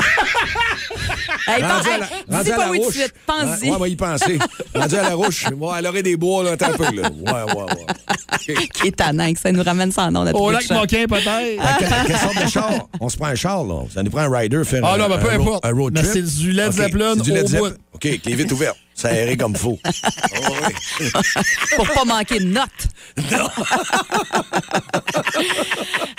Hey, Rendu à hey, la- dis rendu à la tout de rouche. suite. Pense-y. Ouais, ouais, on va y penser. Rendu à la rouche. Ouais, elle aurait des bois, là, un peu, là. Ouais, ouais, ouais. OK. Qui est tannant que ça nous ramène sans nom. notre Au lac. Moquin, peut-être? Quelle, sorte de char? On se prend un char, là. Ça nous prend un rider faire Ah un, non, ben peu un importe. un road Mais trip. c'est du Led Zeppelin c'est du Led Zeppelin. OK, avec les vitres ouvertes. Ça aéré comme faut. Oh, oui. Pour pas manquer de notes.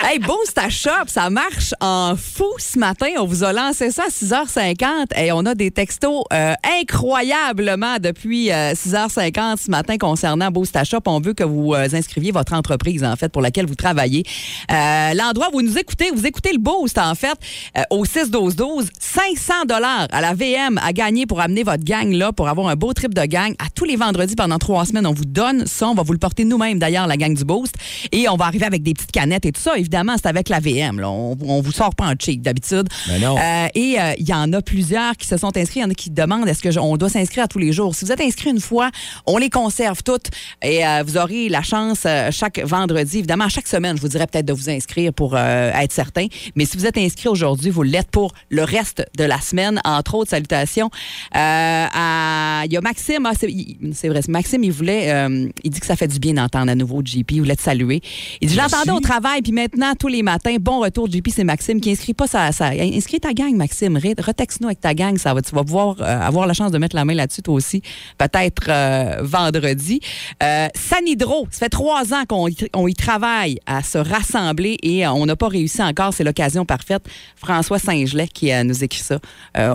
hey, Boost à Shop, ça marche en fou ce matin. On vous a lancé ça à 6h50 et on a des textos euh, incroyablement depuis euh, 6h50 ce matin concernant Boost à Shop. On veut que vous euh, inscriviez votre entreprise, en fait, pour laquelle vous travaillez. Euh, L'endroit où vous nous écoutez, vous écoutez le Boost, en fait, euh, au 6-12-12, 500 dollars à la VM à gagner pour amener votre gang là, pour avoir un beau trip de gang. À tous les vendredis pendant trois semaines, on vous donne ça. On va vous le porter nous-mêmes, d'ailleurs, la gang du Boost. Et on va arriver avec des petites canettes et tout ça. Évidemment, c'est avec la VM. Là. On, on vous sort pas en cheek d'habitude. Ben non. Euh, et euh, il y en a plusieurs qui se sont inscrits. Il y en a qui demandent est-ce que je- on doit s'inscrire à tous les jours? Si vous êtes inscrit une fois, on les conserve toutes et euh, vous aurez la chance euh, chaque vendredi, évidemment, chaque semaine, je vous dirais peut-être de vous inscrire pour être certain. Mais si vous êtes inscrit aujourd'hui, vous l'êtes pour le reste de la semaine. Entre autres, salutations. À- Il y a Maxime, ah, c'est vrai, Maxime, il voulait, euh, il dit que ça fait du bien d'entendre à nouveau JP. Il voulait te saluer. Il dit, j'entendais au travail, puis maintenant, tous les matins, bon retour JP, c'est Maxime qui inscrit pas ça. ça inscris ta gang, Maxime. Re- Retexte-nous avec ta gang. Ça va, tu vas pouvoir euh, avoir la chance de mettre la main là-dessus, toi aussi, peut-être euh, vendredi. Sanidro, ça fait trois ans qu'on y, on y travaille à se rassembler et on n'a pas réussi encore. C'est l'occasion parfaite. François Saint-Gelais qui nous écrit ça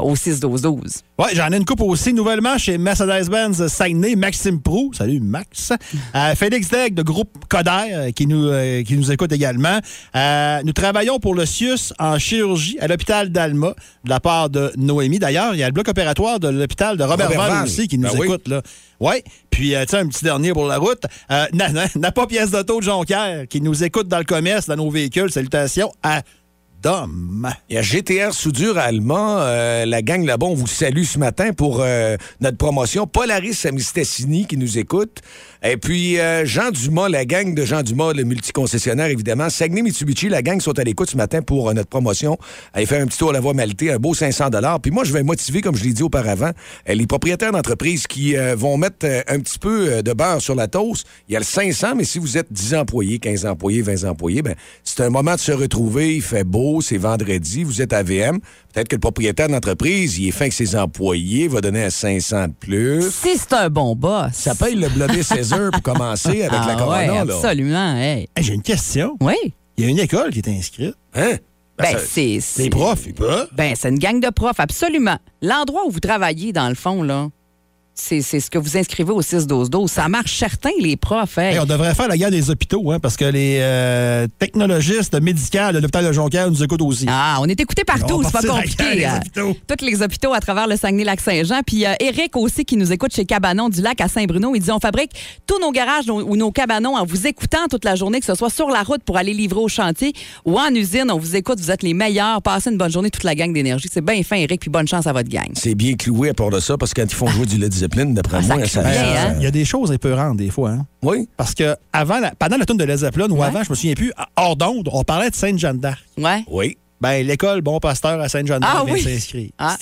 au 6-12-12. Ouais, j'en ai une coupe aussi. Nouvellement chez Mercedes-Benz Saguenay, Maxime Prou. Salut, Max. Euh, Félix Degg de groupe Coder euh, qui nous, euh, qui nous écoute également. Euh, nous travaillons pour le CIUS en chirurgie à l'hôpital d'Alma de la part de Noémie. D'ailleurs, il y a le bloc opératoire de l'hôpital de Robert, Robert aussi qui nous Ben oui. écoute. Là. Ouais. Puis, tu sais, un petit dernier pour la route. N'a pas pièce d'auto de Jonquière qui nous écoute dans le commerce, dans nos véhicules. Salutations à d'homme. Il y a GTR Soudure Alma. Euh, la gang là-bas, on vous salue ce matin pour euh, notre promotion. Polaris Amistassini qui nous écoute. Et puis euh, Jean Dumas, la gang de Jean Dumas, le multiconcessionnaire, évidemment. Saguenay Mitsubishi, la gang sont à l'écoute ce matin pour notre promotion. Allez faire un petit tour à la voie Maltais, un beau 500 Puis moi, je vais motiver, comme je l'ai dit auparavant, les propriétaires d'entreprises qui vont mettre un petit peu de beurre sur la toast. Il y a le 500, mais si vous êtes 10 employés, 15 employés, 20 employés, ben, c'est un moment de se retrouver. Il fait beau, c'est vendredi, vous êtes à VM. Peut-être que le propriétaire d'entreprise, il est fin avec ses employés, va donner un 500 de plus. Si c'est un bon boss. Ça paye le Bloody César pour commencer avec la Ah Corona. ouais, là. absolument. hey. Hey, J'ai une question. Oui. Il y a une école qui est inscrite. Hein? Ben, c'est- Les profs, ils peuvent. Ben, c'est une gang de profs, absolument. L'endroit où vous travaillez, dans le fond, là, c'est c'est ce que vous inscrivez au 6-12-12. Ça marche certain, les profs. hey. Hey, on devrait faire la guerre des hôpitaux, hein, parce que les euh, technologistes médicaux de l'hôpital de Jonquière nous écoutent aussi. Ah, on est écouté partout, c'est pas compliqué. hein. hôpitaux. Tous les hôpitaux à travers le Saguenay-Lac-Saint-Jean. Puis euh, Eric aussi qui nous écoute chez Cabanon du Lac à Saint-Bruno. Il dit on fabrique tous nos garages nos- ou nos cabanons en vous écoutant toute la journée, que ce soit sur la route pour aller livrer au chantier ou en usine. On vous écoute, vous êtes les meilleurs. Passez une bonne journée, toute la gang d'énergie. C'est bien fin, Eric, puis bonne chance à votre gang. C'est bien cloué à part de ça, parce que quand ils font jouer du Led Zeppelin, d'après Ah, moi, ça... Euh, hein? Il y a des choses épeurantes des fois. Hein? Oui. Parce que avant la- pendant la tune de Led Zeppelin ou avant, je me souviens plus, hors d'onde, on parlait de Sainte-Jeanne d'Arc. Ouais. Oui. Ben, l'école Bon Pasteur à Sainte-Jeanne d'Arc Ah vient oui. s'inscrire. Ah.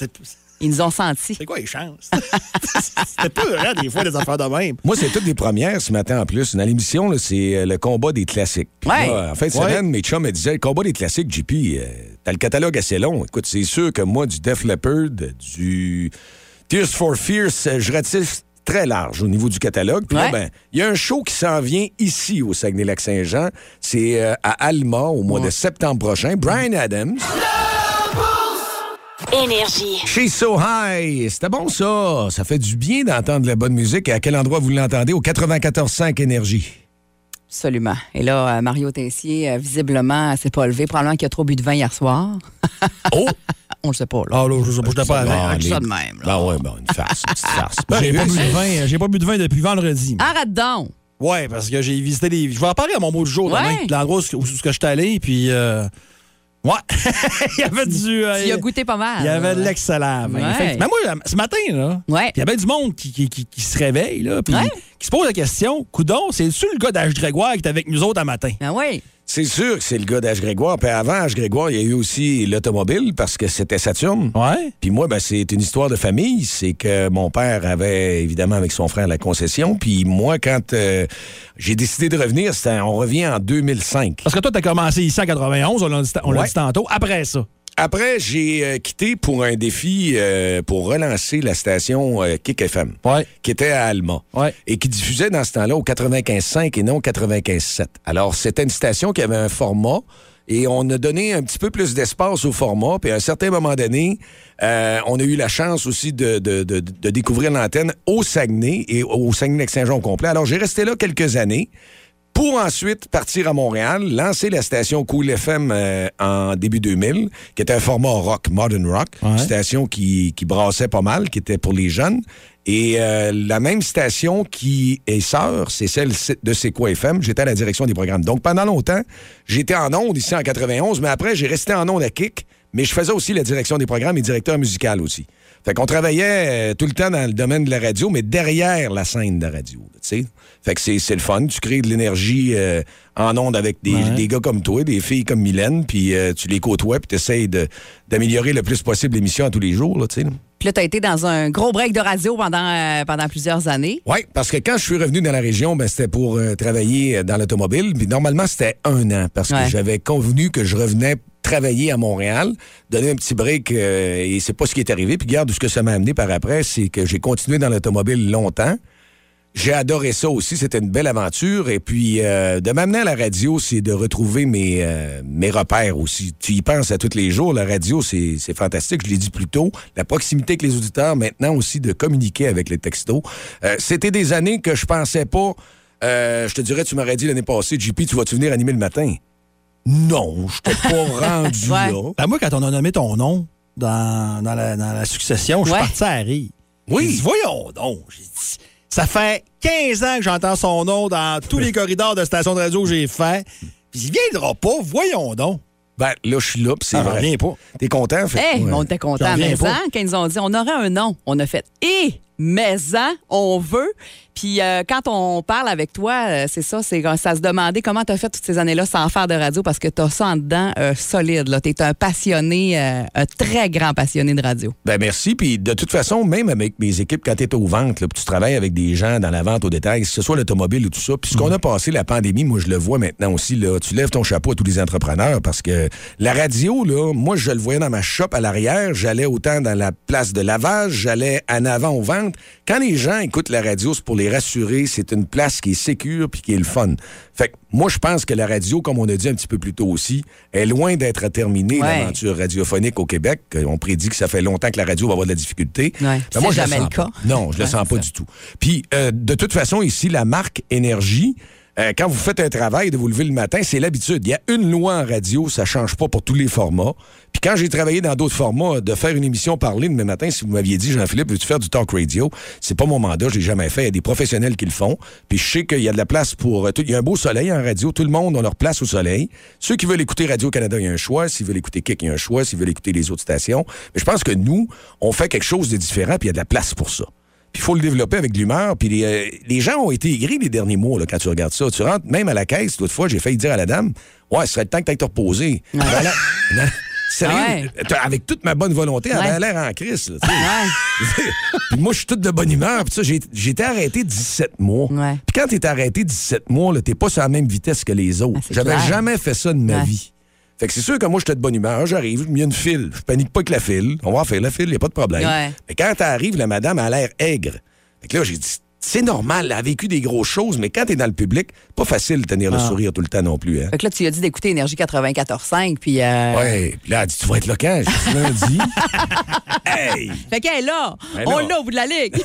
Ils nous ont sentis. C'est quoi les chances? C'était pas vrai, des fois, des affaires de même. Moi, c'est toutes des premières ce matin en plus. Dans l'émission, c'est euh, le combat des classiques. Puis Ouais. là, en fin de Ouais. semaine, mes chums me disaient le combat des classiques, JP, euh, t'as le catalogue assez long. Écoute, c'est sûr que moi, du Def Leppard, du Tears for Fears, euh, je ratisse très large au niveau du catalogue. Puis là, ben, il y a un show qui s'en vient ici au Saguenay-Lac-Saint-Jean. C'est euh, à Alma au mois de septembre prochain. Brian Adams. Énergie. Chez So High. C'était bon, ça. Ça fait du bien d'entendre de la bonne musique. Et à quel endroit vous l'entendez? Au 94.5 Énergie. Absolument. Et là, euh, Mario Tessier, visiblement, s'est pas levé. Probablement qu'il a trop bu de vin hier soir. Oh! On le sait pas, là. Ah, là, je je n'étais pas Ah, avec. dit les- ça de même, là. Ben ouais, ben une farce, une petite farce. Ben, J'ai pas ben, bu de vin, j'ai pas bu de vin depuis vendredi. Arrête donc! Ouais, parce que j'ai visité les. Je vais en parler à mon mot du jour Ouais. L'endroit où, où, je suis allé, puis. euh, Ouais. il y avait du. euh, Tu y as goûté pas mal. Il y avait de l'excellent vin. Ouais. Mais moi, ce matin, là. Ouais. Il y avait du monde qui, qui, qui- qui se réveille, là, puis Ouais. qui se pose la question Coudon, c'est-tu le gars d'H. Grégoire qui est avec nous autres un matin Ah oui. C'est sûr que c'est le gars d'H. Grégoire. Puis avant H. Grégoire, il y a eu aussi l'automobile parce que c'était Saturne. Ouais. Puis moi, ben, c'est une histoire de famille. C'est que mon père avait, évidemment, avec son frère, la concession. Puis moi, quand euh, j'ai décidé de revenir, c'était- on revient en 2005. Parce que toi, t'as commencé ici en 91, on l'a Ouais. dit tantôt. Après ça? Après, j'ai euh, quitté pour un défi euh, pour relancer la station euh, Kick FM, Ouais. qui était à Alma, Ouais. et qui diffusait dans ce temps-là au 95.5 et non 95.7. Alors, c'était une station qui avait un format, et on a donné un petit peu plus d'espace au format, puis à un certain moment donné, euh, on a eu la chance aussi de, de- de- de découvrir l'antenne au Saguenay et au Saguenay-Lac-Saint-Jean au complet. Alors, j'ai resté là quelques années pour ensuite partir à Montréal, lancer la station Cool FM euh, en début 2000, qui était un format rock, modern rock, Ouais. une station qui, qui brassait pas mal, qui était pour les jeunes. Et euh, la même station qui est sœur, c'est celle de C'est quoi FM. J'étais à la direction des programmes. Donc pendant longtemps, j'étais en ondes ici en 91, mais après j'ai resté en ondes à Kick, mais je faisais aussi la direction des programmes et directeur musical aussi. Fait qu'on travaillait euh, tout le temps dans le domaine de la radio, mais derrière la scène de la radio. là, Tu sais? Fait que c'est c'est le fun. Tu crées de l'énergie euh, en ondes avec des, Ouais. des gars comme toi, des filles comme Mylène, puis euh, tu les côtoies, puis tu essaies d'améliorer le plus possible l'émission à tous les jours. Là, là. Puis là, tu as été dans un gros break de radio pendant, euh, pendant plusieurs années. Oui, parce que quand je suis revenu dans la région, ben, c'était pour euh, travailler euh, dans l'automobile. Puis normalement, c'était un an parce Ouais. que j'avais convenu que je revenais travailler à Montréal, donner un petit break euh, et c'est pas ce qui est arrivé. Puis garde ce que ça m'a amené par après, c'est que j'ai continué dans l'automobile longtemps. J'ai adoré ça aussi, c'était une belle aventure. Et puis, euh, de m'amener à la radio, c'est de retrouver mes, euh, mes repères aussi. Tu y penses à tous les jours, la radio, c'est c'est fantastique, je l'ai dit plus tôt. La proximité avec les auditeurs, maintenant aussi de communiquer avec les textos. Euh, c'était des années que je pensais pas... euh, je te dirais, tu m'aurais dit l'année passée, JP, tu vas-tu venir animer le matin? Non, je t'ai pas rendu Ouais. là. Ben, moi, quand on a nommé ton nom dans, dans, la, dans la succession, je Ouais. suis parti à rire. Oui. Dit, voyons donc. J'ai dit, ça fait 15 ans que j'entends son nom dans tous les corridors de stations de radio que j'ai fait. Puis il viendra pas, voyons donc. Ben, là, je suis là, puis c'est Ah, vrai. reviens pas. T'es content? Fait, Hey, ouais. on était reviens mais hein, quand ils ont dit on aurait un nom, on a fait et mais hein, on veut. Puis euh, quand on parle avec toi, euh, c'est ça, c'est ça se demandait comment tu as fait toutes ces années-là sans faire de radio parce que tu as ça en dedans euh, solide. Tu es un passionné, euh, un très grand passionné de radio. Ben merci. Puis de toute façon, même avec mes équipes, quand tu es au vente, là, puis tu travailles avec des gens dans la vente au détail, que ce soit l'automobile ou tout ça, puis ce qu'on a passé la pandémie, moi je le vois maintenant aussi, là, tu lèves ton chapeau à tous les entrepreneurs parce que la radio, là, moi je le voyais dans ma shop à l'arrière, j'allais autant dans la place de lavage, j'allais en avant aux ventes. Quand les gens écoutent la radio, c'est pour les rassurer, c'est une place qui est sécure puis qui est le fun. Fait que moi je pense que la radio, comme on a dit un petit peu plus tôt aussi, est loin d'être terminée, Ouais. l'aventure radiophonique au Québec. On prédit que ça fait longtemps que la radio va avoir de la difficulté. Ouais, Ben, moi, le jamais sens le cas. pas. Non, je le Ouais, sens pas ça. du tout. Puis, euh, de toute façon, ici, la marque Énergie, euh, quand vous faites un travail de vous lever le matin, c'est l'habitude. Il y a une loi en radio, ça change pas pour tous les formats. Puis quand j'ai travaillé dans d'autres formats, de faire une émission parler demain matin, si vous m'aviez dit, Jean-Philippe, veux-tu faire du talk radio? C'est pas mon mandat, je l'ai jamais fait. Il y a des professionnels qui le font. Puis je sais qu'il y a de la place pour... euh, tout- Il y a un beau soleil en radio. Tout le monde a leur place au soleil. Ceux qui veulent écouter Radio-Canada, il y a un choix. S'ils veulent écouter Kick, il y a un choix. S'ils veulent écouter les autres stations. Mais je pense que nous, on fait quelque chose de différent, puis il y a de la place pour ça. Puis il faut le développer avec de l'humeur. Puis les, euh, les gens ont été aigris les derniers mois là, quand tu regardes ça. Tu rentres même à la caisse, l'autre fois, j'ai failli dire à la dame Ouais, ce serait le temps que tu ailles te reposer. L'air- Non, Sérieux, Ouais. avec toute ma bonne volonté, elle Ouais. avait l'air en crise. là, sais. Puis moi, je suis toute de bonne humeur. Puis ça, j'ai j'ai été arrêté 17 mois. Ouais. Puis quand t'es arrêté 17 mois, là, t'es pas sur la même vitesse que les autres. Ah, J'avais clair. jamais fait ça de ma Ouais. vie. Fait que c'est sûr que moi, j'étais de bonne humeur. J'arrive, il y a une file. Je panique pas avec la file. On va en faire la file, il n'y a pas de problème. Ouais. Mais quand t'arrives, la madame a l'air aigre. Fait que là, j'ai dit, c'est normal, elle a vécu des grosses choses, mais quand t'es dans le public, pas facile de tenir le sourire tout le temps non plus. Hein? Fait que là, tu lui as dit d'écouter Énergie 94.5, puis... Euh... Ouais, puis là, elle dit, tu vas être là quand? J'ai dit, lundi. hey! Fait qu'elle est là. Est on l'a au bout de la ligue.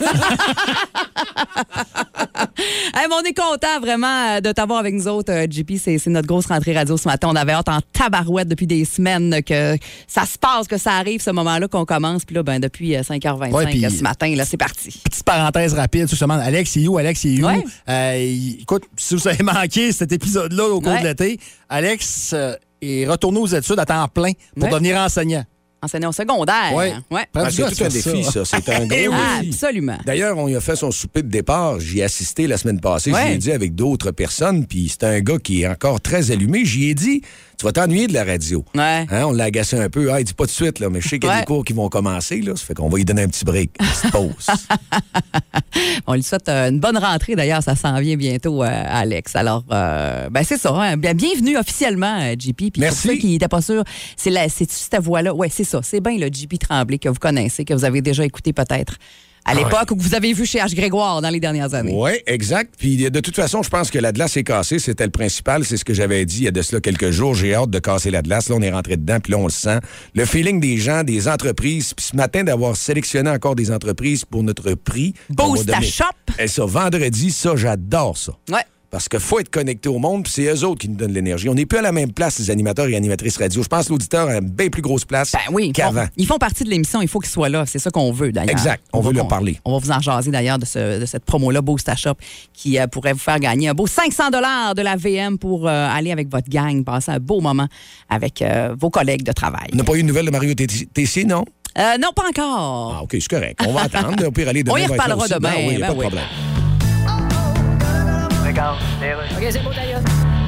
Hey, mais on est content vraiment euh, de t'avoir avec nous autres, euh, JP. C'est notre grosse rentrée radio ce matin. On avait hâte en tabarouette depuis des semaines que ça se passe, que ça arrive, ce moment-là qu'on commence. Puis là, ben, depuis euh, 5h25 Ouais, ce matin, là, c'est parti. Petite parenthèse rapide, demandes, Alex, il est où? Alex, il est où? Ouais. Euh, écoute, si vous avez manqué cet épisode-là au cours Ouais. de l'été, Alex euh, est retourné aux études à temps plein pour Ouais. devenir enseignant. Enseignant au secondaire. Ouais. Ouais. C'est tout un défi, ça. C'est un gros Ah, défi. absolument. D'ailleurs, on lui a fait son souper de départ. J'y ai assisté la semaine passée. Ouais. J'y ai dit avec d'autres personnes. Puis c'est un gars qui est encore très allumé. J'y ai dit, tu vas t'ennuyer de la radio. Ouais. Hein, on l'a agacé un peu. Ah, il dit pas de suite, là, mais je sais qu'il y a Ouais. des cours qui vont commencer. Là, ça fait qu'on va lui donner un petit break, une petite pause. On lui souhaite euh, une bonne rentrée. D'ailleurs, ça s'en vient bientôt, euh, Alex. Alors, euh, ben c'est ça. hein. Bien- Bienvenue officiellement, euh, JP. Puis Merci. pour ceux qui n'étaient pas sûrs, c'est la- c'est cette voix-là? Oui, c'est ça. C'est bien le JP Tremblay que vous connaissez, que vous avez déjà écouté peut-être à l'époque ou que vous avez vu chez H. Grégoire dans les dernières années. Oui, exact. Puis de toute façon, je pense que la glace est cassée. C'était le principal. C'est ce que j'avais dit il y a de cela quelques jours. J'ai hâte de casser la glace. Là, on est rentré dedans, puis là, on le sent. Le feeling des gens, des entreprises. Puis ce matin, d'avoir sélectionné encore des entreprises pour notre prix. Boost à shop. Et ça, vendredi, ça, j'adore ça. Ouais. Parce qu'il faut être connecté au monde, puis c'est eux autres qui nous donnent l'énergie. On n'est plus à la même place, les animateurs et animatrices radio. Je pense que l'auditeur a une bien plus grosse place Ben oui, qu'avant. ils font partie de l'émission, il faut qu'ils soient là. C'est ça qu'on veut d'ailleurs. Exact, on veut leur parler. On va vous en jaser d'ailleurs de, ce- de cette promo-là, Boost à Shop, qui euh, pourrait vous faire gagner un beau 500 de la VM pour euh, aller avec votre gang, passer un beau moment avec euh, vos collègues de travail. On n'a pas eu de nouvelles de Mario Tessier, non? Non, pas encore. Ah, OK, c'est correct. On va attendre. Au pire, aller demain. On y va être là reparlera aussi. demain. Ben oui, oui.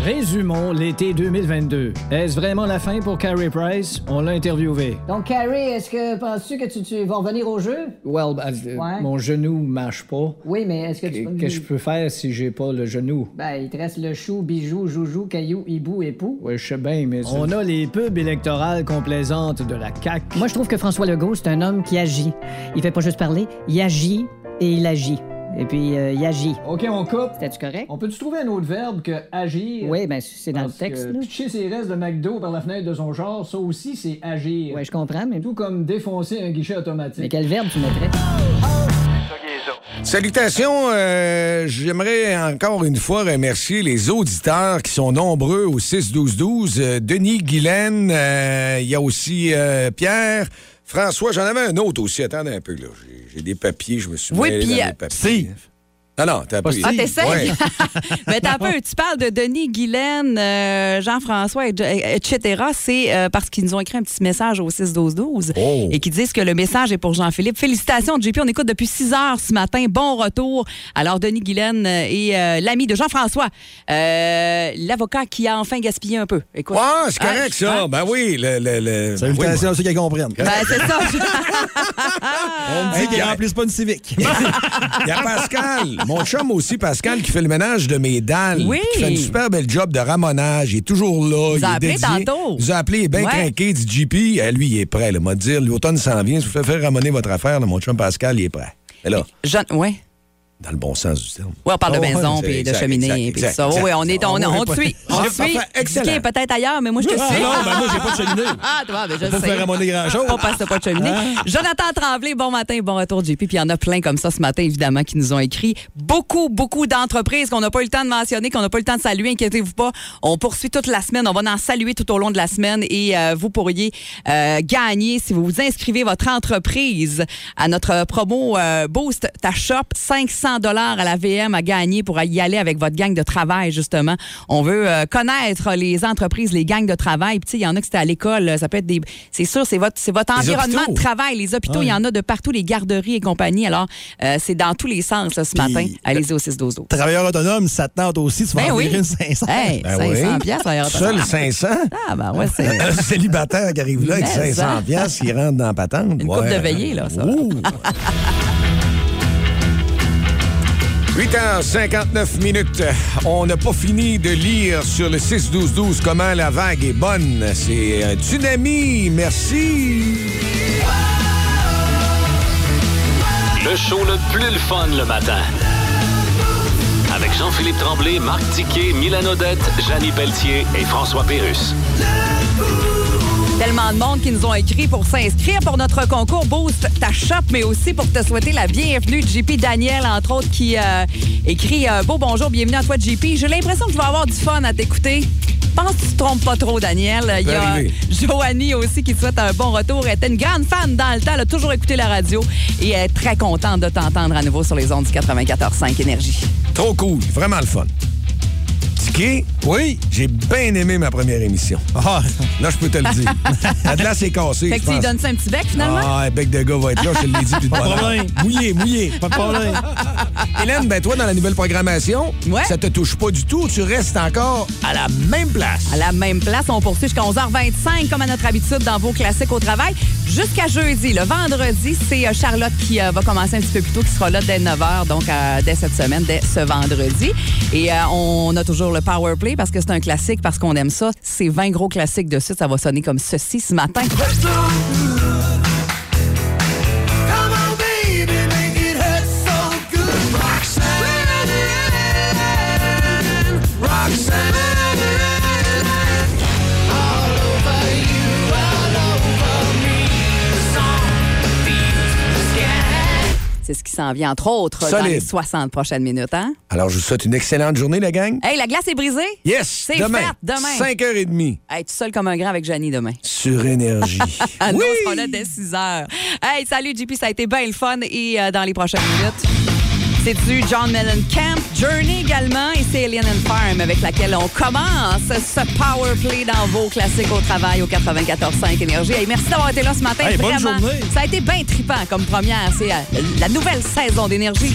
Résumons l'été 2022. Est-ce vraiment la fin pour Carey Price? On l'a interviewé. Donc, Carrie, est-ce que penses-tu que tu, tu vas revenir au jeu? Well, euh, Ouais. mon genou marche pas. Oui, mais est-ce que tu Qu'est-ce que je peux faire si j'ai pas le genou? Ben, il te reste le chou, bijou, joujou, caillou, hibou et pou. Ouais, je sais bien, mais... On a les pubs électorales complaisantes de la CAQ. Moi, je trouve que François Legault, c'est un homme qui agit. Il fait pas juste parler, il agit et il agit. Et puis, euh, il agit. OK, on coupe. C'était-tu correct? On peut-tu trouver un autre verbe que agir? Oui, ben, c'est dans le texte, que là. pitcher ses restes de McDo par la fenêtre de son char, ça aussi, c'est agir. Ouais, je comprends, mais... Tout comme défoncer un guichet automatique. Mais quel verbe tu mettrais? Salutations. euh, J'aimerais encore une fois remercier les auditeurs qui sont nombreux au 6-12-12. Euh, Denis Guylaine, euh, il y a aussi euh, Pierre. François, j'en avais un autre aussi. Attendez un peu, là. J'ai- des papiers, je me suis Oui, puis, dans euh, les papiers. Steve. Non, non, t'as pas. Ah, t'essayes? Ouais. Mais t'as un peu. Tu parles de Denis, Guylaine, euh, Jean-François, et- etc. C'est euh, parce qu'ils nous ont écrit un petit message au 6-12-12 Oh. et qui disent que le message est pour Jean-Philippe. Félicitations, JP. On écoute depuis 6 heures ce matin. Bon retour. Alors, Denis, Guylaine euh, et euh, l'ami de Jean-François, euh, l'avocat qui a enfin gaspillé un peu. Écoute. Ouais, c'est correct, Hein? ça. Hein? Ben oui, le. le, le... Salutations à ceux qui comprennent. Ben, c'est ça. On me dit qu'ils Hey, remplissent pas une civique. Il y a Pascal, mon chum aussi, Pascal, qui fait le ménage de mes dalles. Oui. Qui fait une super belle job de ramonage. Il est toujours là. il a est appelé dédié. tantôt. Il nous a appelé, il est bien Ouais. craqué. JP, euh, lui, il est prêt. Il m'a dit l'automne s'en vient. Si vous faites faire ramoner votre affaire, là, mon chum Pascal, il est prêt. Et là, Jean- ouais. Dans le bon sens du terme. Oui, on parle Oh, de maison ouais, puis de cheminée puis ça. Oui, on est, on, Ah, on oui, te suit. On te suit. excellent. Peut-être ailleurs, mais moi, je te Ah suis. non, ben moi, j'ai pas de cheminée. Ah, toi, ben, je Pas sais. faire ramonner grand-chose. Pas parce que pas de cheminée. Jonathan Tremblay, bon matin, bon retour, JP. Puis il y en a plein comme ça ce matin, évidemment, qui nous ont écrit. Beaucoup, beaucoup d'entreprises qu'on n'a pas eu le temps de mentionner, qu'on n'a pas eu le temps de saluer. Inquiétez-vous pas. On poursuit toute la semaine. On va en saluer tout au long de la semaine et euh, vous pourriez euh, gagner si vous vous inscrivez votre entreprise à notre promo euh, Boost Ta Shop. 500 dollars à la VM à gagner pour y aller avec votre gang de travail, justement. On veut euh, connaître les entreprises, les gangs de travail. Puis, il y en a que c'était à l'école. Ça peut être des. C'est sûr, c'est votre, c'est votre Les environnement hôpitaux. de travail. Les hôpitaux, il y en a de partout, les garderies et compagnie. Alors, euh, c'est dans tous les sens là, ce matin. Allez-y au 6 12 12 Travailleur autonome, ça te tente aussi, tu vas Ben en oui. virer une 500. Hey, Ben 500 oui. piastres, d'ailleurs. Seul 500? Ah, ben ouais, c'est. Un célibataire qui arrive là avec Mais 500 ça. piastres, il rentre dans la patente. Une coupe de veillée, là, ça. Ouh. 8h59 minutes. On n'a pas fini de lire sur le 6-12-12 comment la vague est bonne. C'est un tsunami. Merci. Le show le plus le fun le matin. Avec Jean-Philippe Tremblay, Marc Tiquet, Milan Odette, Janine Pelletier et François Pérus. Tellement de monde qui nous ont écrit pour s'inscrire pour notre concours Boost ta shop, mais aussi pour te souhaiter la bienvenue. JP Daniel, entre autres, qui euh, écrit euh, Beau bonjour, bienvenue à toi, JP. J'ai l'impression que je vais avoir du fun à t'écouter. Pense que tu te trompes pas trop, Daniel? Il y a. Joanie aussi qui te souhaite un bon retour. Elle était une grande fan dans le temps. Elle a toujours écouté la radio et elle est très contente de t'entendre à nouveau sur les ondes du 94.5 Énergie. Trop cool. Vraiment le fun. Tiki? Oui. J'ai bien aimé ma première émission. Ah, Là, je peux te le dire. La glace est cassée. Fait que tu lui donnes ça un petit bec, finalement? Ah, un bec de gars va être là, je te l'ai dit. Plus Pas de problème. Mouillé, mouillé. pas de problème. Hélène, ben toi, dans la nouvelle programmation, Ouais. ça te touche pas du tout. Tu restes encore à la même place. À la même place, on poursuit jusqu'à 11h25, comme à notre habitude, dans vos classiques au travail. Jusqu'à jeudi. Le vendredi, c'est euh, Charlotte qui euh, va commencer un petit peu plus tôt, qui sera là dès 9h, donc euh, dès cette semaine, dès ce vendredi. Et on a toujours le Power Play parce que c'est un classique, parce qu'on aime ça. C'est 20 gros classiques de suite. Ça va sonner comme ceci ce matin. C'est ce qui s'en vient, entre autres, dans les 60 prochaines minutes. Hein? Alors, je vous souhaite une excellente journée, la gang. Hey, la glace est brisée? Yes, C'est demain. fait, demain. 5h30 Hey, tu seul comme un grand avec Janie demain. sur Énergie. Ah, nous, oui! on sera là dès 6 heures. Hey, salut JP, ça a été bien le fun et euh, dans les prochaines minutes. C'est du John Mellencamp, Journey également et c'est Alien and Farm avec laquelle on commence ce Power Play dans vos classiques au travail au 94.5 Énergie. Hey, merci d'avoir été là ce matin. Hey, bonne Vraiment, journée. ça a été bien trippant comme première. C'est euh, la nouvelle saison d'énergie.